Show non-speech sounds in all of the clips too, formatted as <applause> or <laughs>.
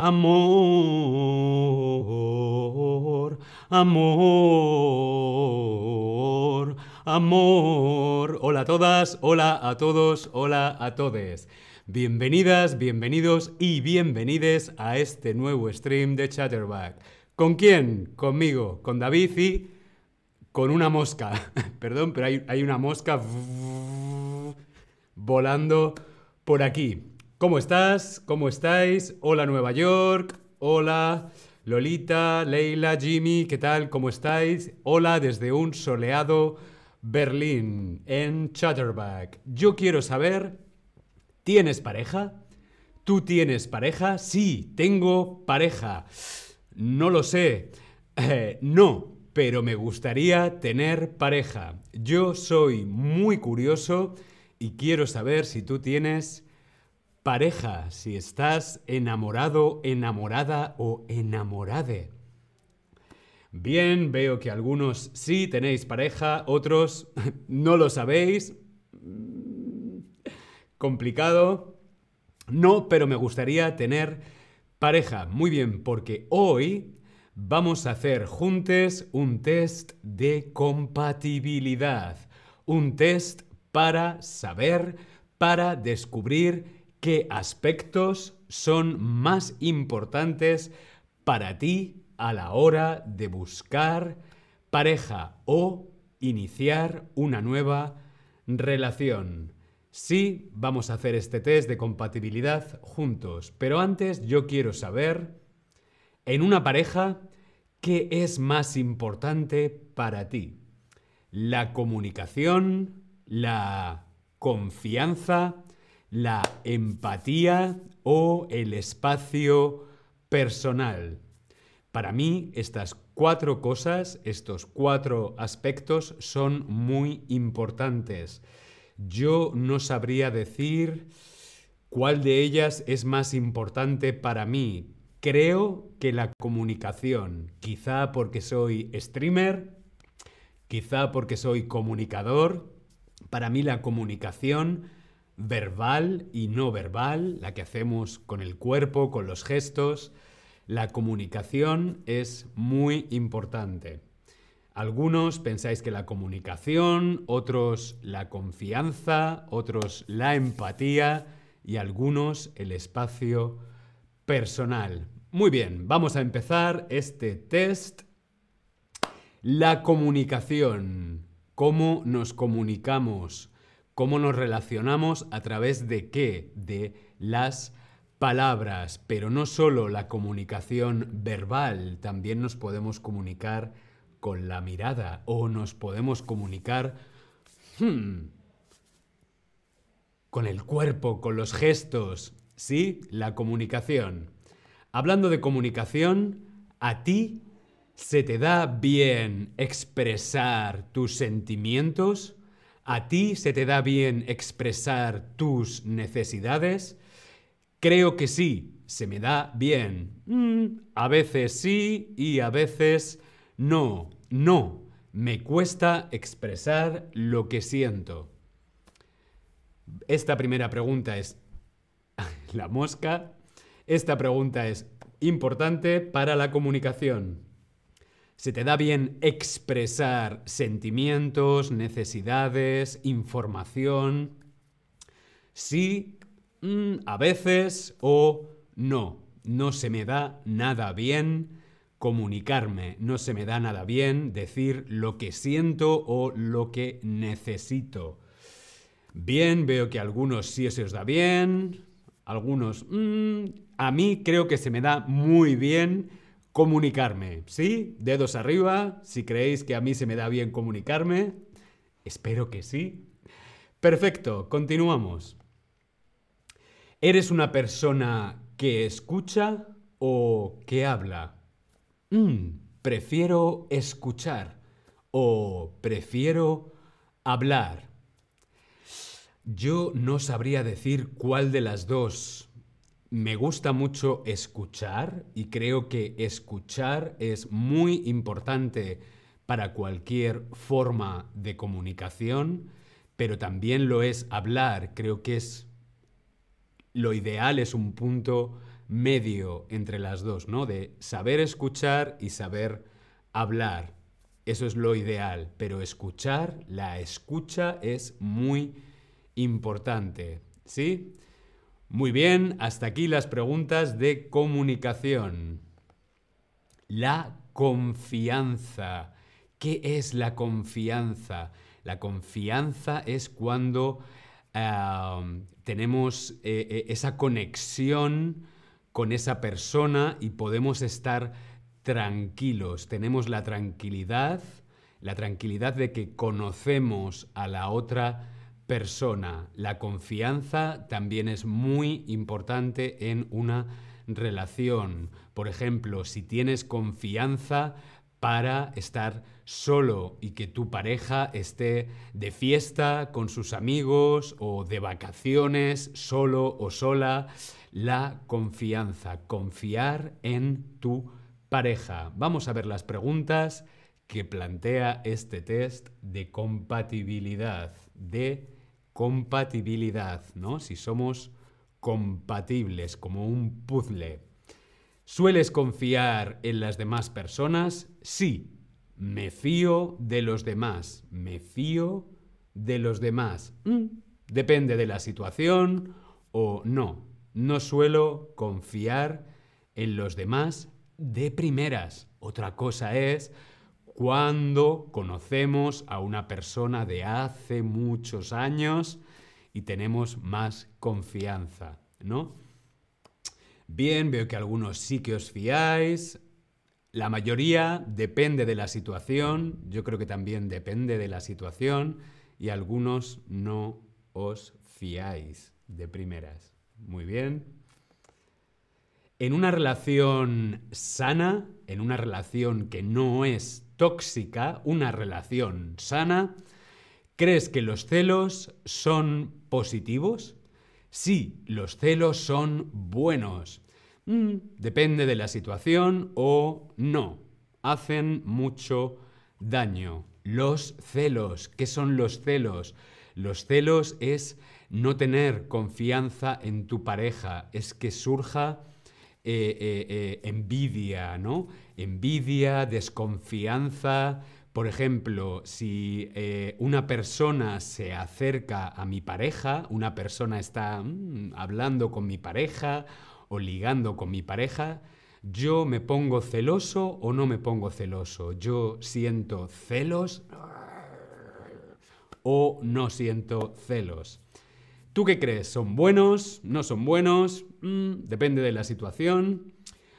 amor, amor, amor. Hola a todas, hola a todos, hola a todes. Bienvenidas, bienvenidos y bienvenides a este nuevo stream de Chatterback. ¿Con quién? Conmigo, con David y con una mosca. <laughs> Perdón, pero hay, hay una mosca volando por aquí. ¿Cómo estás? ¿Cómo estáis? Hola Nueva York. Hola Lolita, Leila, Jimmy. ¿Qué tal? ¿Cómo estáis? Hola desde un soleado Berlín en Chatterback. Yo quiero saber, ¿tienes pareja? ¿Tú tienes pareja? Sí, tengo pareja. No lo sé. Eh, no, pero me gustaría tener pareja. Yo soy muy curioso y quiero saber si tú tienes pareja, si estás enamorado, enamorada o enamorade. Bien, veo que algunos sí tenéis pareja, otros <laughs> no lo sabéis. Complicado. No, pero me gustaría tener pareja. Muy bien, porque hoy vamos a hacer juntos un test de compatibilidad. Un test para saber, para descubrir qué aspectos son más importantes para ti a la hora de buscar pareja o iniciar una nueva relación. Sí, vamos a hacer este test de compatibilidad juntos, pero antes yo quiero saber, en una pareja, ¿qué es más importante para ti? ¿La comunicación? ¿La confianza? La empatía o el espacio personal. Para mí, estas cuatro cosas, estos cuatro aspectos son muy importantes. Yo no sabría decir cuál de ellas es más importante para mí. Creo que la comunicación, quizá porque soy streamer, quizá porque soy comunicador, para mí la comunicación verbal y no verbal, la que hacemos con el cuerpo, con los gestos. La comunicación es muy importante. Algunos pensáis que la comunicación, otros la confianza, otros la empatía y algunos el espacio personal. Muy bien, vamos a empezar este test. La comunicación. ¿Cómo nos comunicamos? Cómo nos relacionamos a través de qué? De las palabras, pero no solo la comunicación verbal, también nos podemos comunicar con la mirada o nos podemos comunicar hmm, con el cuerpo, con los gestos, ¿sí? La comunicación. Hablando de comunicación, ¿a ti se te da bien expresar tus sentimientos? ¿A ti se te da bien expresar tus necesidades? Creo que sí, se me da bien. Mm, a veces sí y a veces no. No, me cuesta expresar lo que siento. Esta primera pregunta es <laughs> la mosca. Esta pregunta es importante para la comunicación. ¿Se te da bien expresar sentimientos, necesidades, información? Sí, mm, a veces o no. No se me da nada bien comunicarme, no se me da nada bien decir lo que siento o lo que necesito. Bien, veo que algunos sí se os da bien, algunos... Mm, a mí creo que se me da muy bien comunicarme. ¿Sí? Dedos arriba si creéis que a mí se me da bien comunicarme. Espero que sí. Perfecto, continuamos. ¿Eres una persona que escucha o que habla? Mm, prefiero escuchar o prefiero hablar. Yo no sabría decir cuál de las dos me gusta mucho escuchar y creo que escuchar es muy importante para cualquier forma de comunicación, pero también lo es hablar. Creo que es lo ideal es un punto medio entre las dos, ¿no? De saber escuchar y saber hablar. Eso es lo ideal, pero escuchar, la escucha es muy importante, ¿sí? Muy bien, hasta aquí las preguntas de comunicación. La confianza. ¿Qué es la confianza? La confianza es cuando tenemos eh, eh, esa conexión con esa persona y podemos estar tranquilos. Tenemos la tranquilidad, la tranquilidad de que conocemos a la otra persona. La confianza también es muy importante en una relación. Por ejemplo, si tienes confianza para estar solo y que tu pareja esté de fiesta con sus amigos o de vacaciones solo o sola. La confianza, confiar en tu pareja. Vamos a ver las preguntas que plantea este test de compatibilidad, de compatibilidad, ¿no? Si somos compatibles como un puzzle. ¿Sueles confiar en las demás personas? Sí. Me fío de los demás. Me fío de los demás. Mm, depende de la situación o no. No suelo confiar en los demás de primeras. Otra cosa es cuando conocemos a una persona de hace muchos años y tenemos más confianza, ¿no? Bien, veo que algunos sí que os fiáis. La mayoría depende de la situación. Yo creo que también depende de la situación. Y algunos no os fiáis de primeras. Muy bien. En una relación sana, en una relación que no es tóxica, una relación sana, ¿crees que los celos son positivos? Sí, los celos son buenos. Mm, depende de la situación o no. Hacen mucho daño. Los celos. ¿Qué son los celos? Los celos es no tener confianza en tu pareja, es que surja eh, eh, eh, envidia, ¿no? Envidia, desconfianza, por ejemplo, si una persona se acerca a mi pareja, una persona está mm, hablando con mi pareja o ligando con mi pareja, yo me pongo celoso o no me pongo celoso. Yo siento celos o no siento celos. ¿Tú qué crees? ¿Son buenos? ¿No son buenos? Mm, depende de la situación.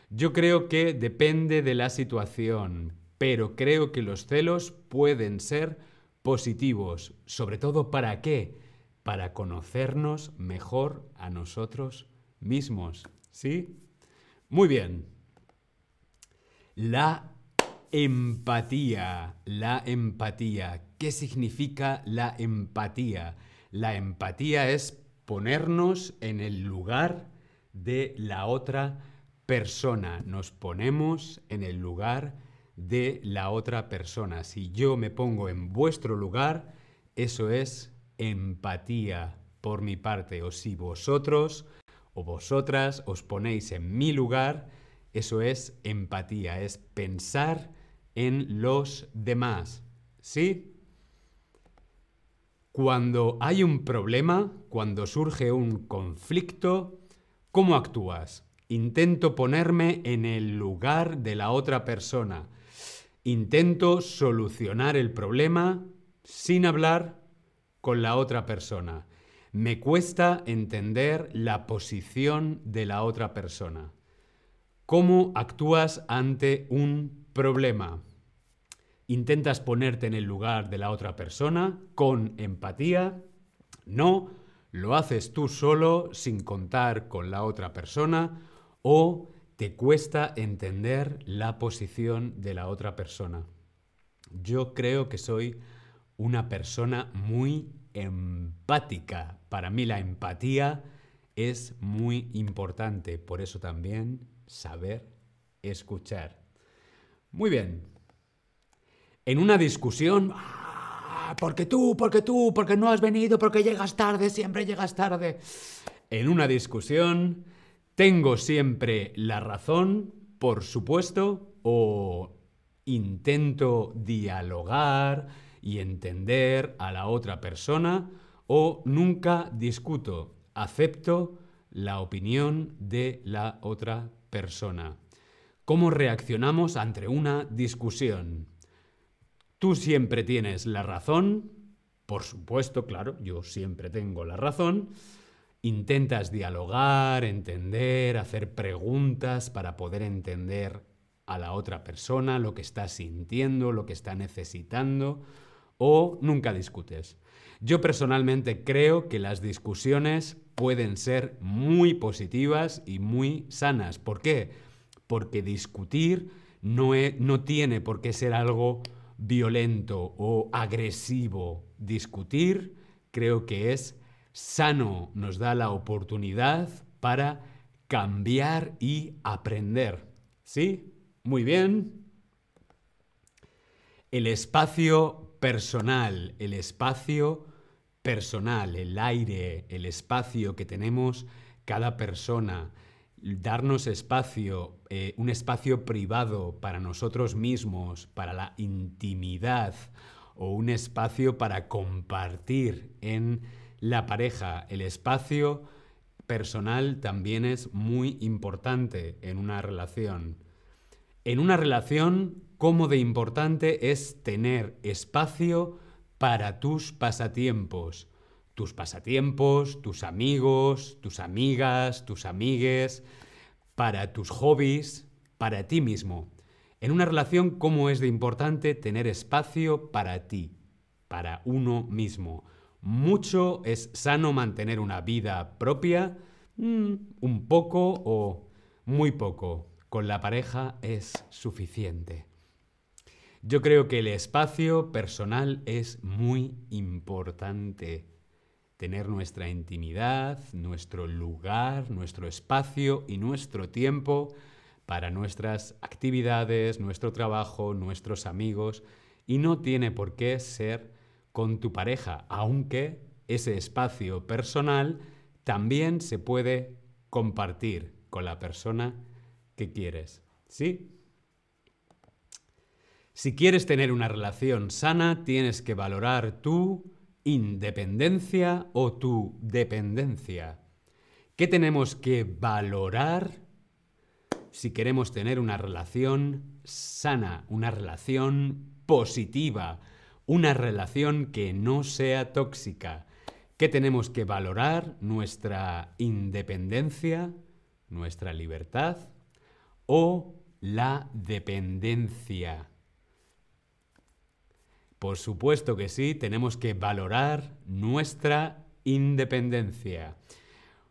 Yo creo que depende de la situación pero creo que los celos pueden ser positivos. ¿Sobre todo para qué? Para conocernos mejor a nosotros mismos. ¿Sí? Muy bien. La empatía. La empatía. ¿Qué significa la empatía? La empatía es ponernos en el lugar de la otra persona. Nos ponemos en el lugar de la otra persona. Si yo me pongo en vuestro lugar, eso es empatía por mi parte. O si vosotros o vosotras os ponéis en mi lugar, eso es empatía, es pensar en los demás. ¿Sí? Cuando hay un problema, cuando surge un conflicto, ¿cómo actúas? Intento ponerme en el lugar de la otra persona. Intento solucionar el problema sin hablar con la otra persona. Me cuesta entender la posición de la otra persona. ¿Cómo actúas ante un problema? ¿Intentas ponerte en el lugar de la otra persona con empatía? No, lo haces tú solo sin contar con la otra persona o te cuesta entender la posición de la otra persona. Yo creo que soy una persona muy empática. Para mí la empatía es muy importante. Por eso también saber escuchar. Muy bien. En una discusión, ah, porque tú, porque tú, porque no has venido, porque llegas tarde, siempre llegas tarde. En una discusión ¿Tengo siempre la razón, por supuesto, o intento dialogar y entender a la otra persona, o nunca discuto, acepto la opinión de la otra persona? ¿Cómo reaccionamos ante una discusión? Tú siempre tienes la razón, por supuesto, claro, yo siempre tengo la razón, intentas dialogar, entender, hacer preguntas para poder entender a la otra persona, lo que está sintiendo, lo que está necesitando, o nunca discutes. Yo personalmente creo que las discusiones pueden ser muy positivas y muy sanas. ¿Por qué? Porque discutir no, no tiene por qué ser algo violento o agresivo. Discutir creo que es sano nos da la oportunidad para cambiar y aprender. ¿Sí? Muy bien. El espacio personal, el espacio personal, el aire, el espacio que tenemos cada persona, darnos espacio, eh, un espacio privado para nosotros mismos, para la intimidad o un espacio para compartir en la pareja, el espacio personal también es muy importante en una relación. En una relación, cómo de importante es tener espacio para tus pasatiempos. Tus pasatiempos, tus amigos, tus amigas, tus amigues, para tus hobbies, para ti mismo. En una relación, cómo es de importante tener espacio para ti, para uno mismo. Mucho es sano mantener una vida propia, mm, un poco o muy poco. Con la pareja es suficiente. Yo creo que el espacio personal es muy importante. Tener nuestra intimidad, nuestro lugar, nuestro espacio y nuestro tiempo para nuestras actividades, nuestro trabajo, nuestros amigos. Y no tiene por qué ser con tu pareja, aunque ese espacio personal también se puede compartir con la persona que quieres. ¿Sí? Si quieres tener una relación sana, tienes que valorar tu independencia o tu dependencia. ¿Qué tenemos que valorar si queremos tener una relación sana, una relación positiva, una relación que no sea tóxica. ¿Qué tenemos que valorar? Nuestra independencia, nuestra libertad o la dependencia. Por supuesto que sí, tenemos que valorar nuestra independencia.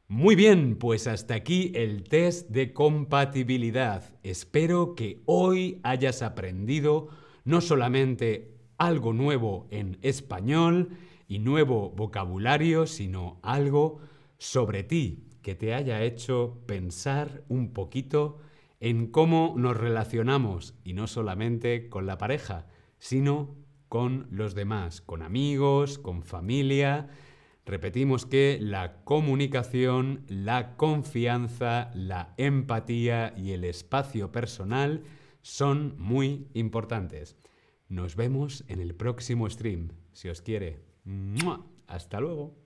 Muy bien, pues hasta aquí el test de compatibilidad. Espero que hoy hayas aprendido no solamente algo nuevo en español y nuevo vocabulario, sino algo sobre ti que te haya hecho pensar un poquito en cómo nos relacionamos, y no solamente con la pareja, sino con los demás, con amigos, con familia. Repetimos que la comunicación, la confianza, la empatía y el espacio personal son muy importantes. Nos vemos en el próximo stream, si os quiere. Hasta luego.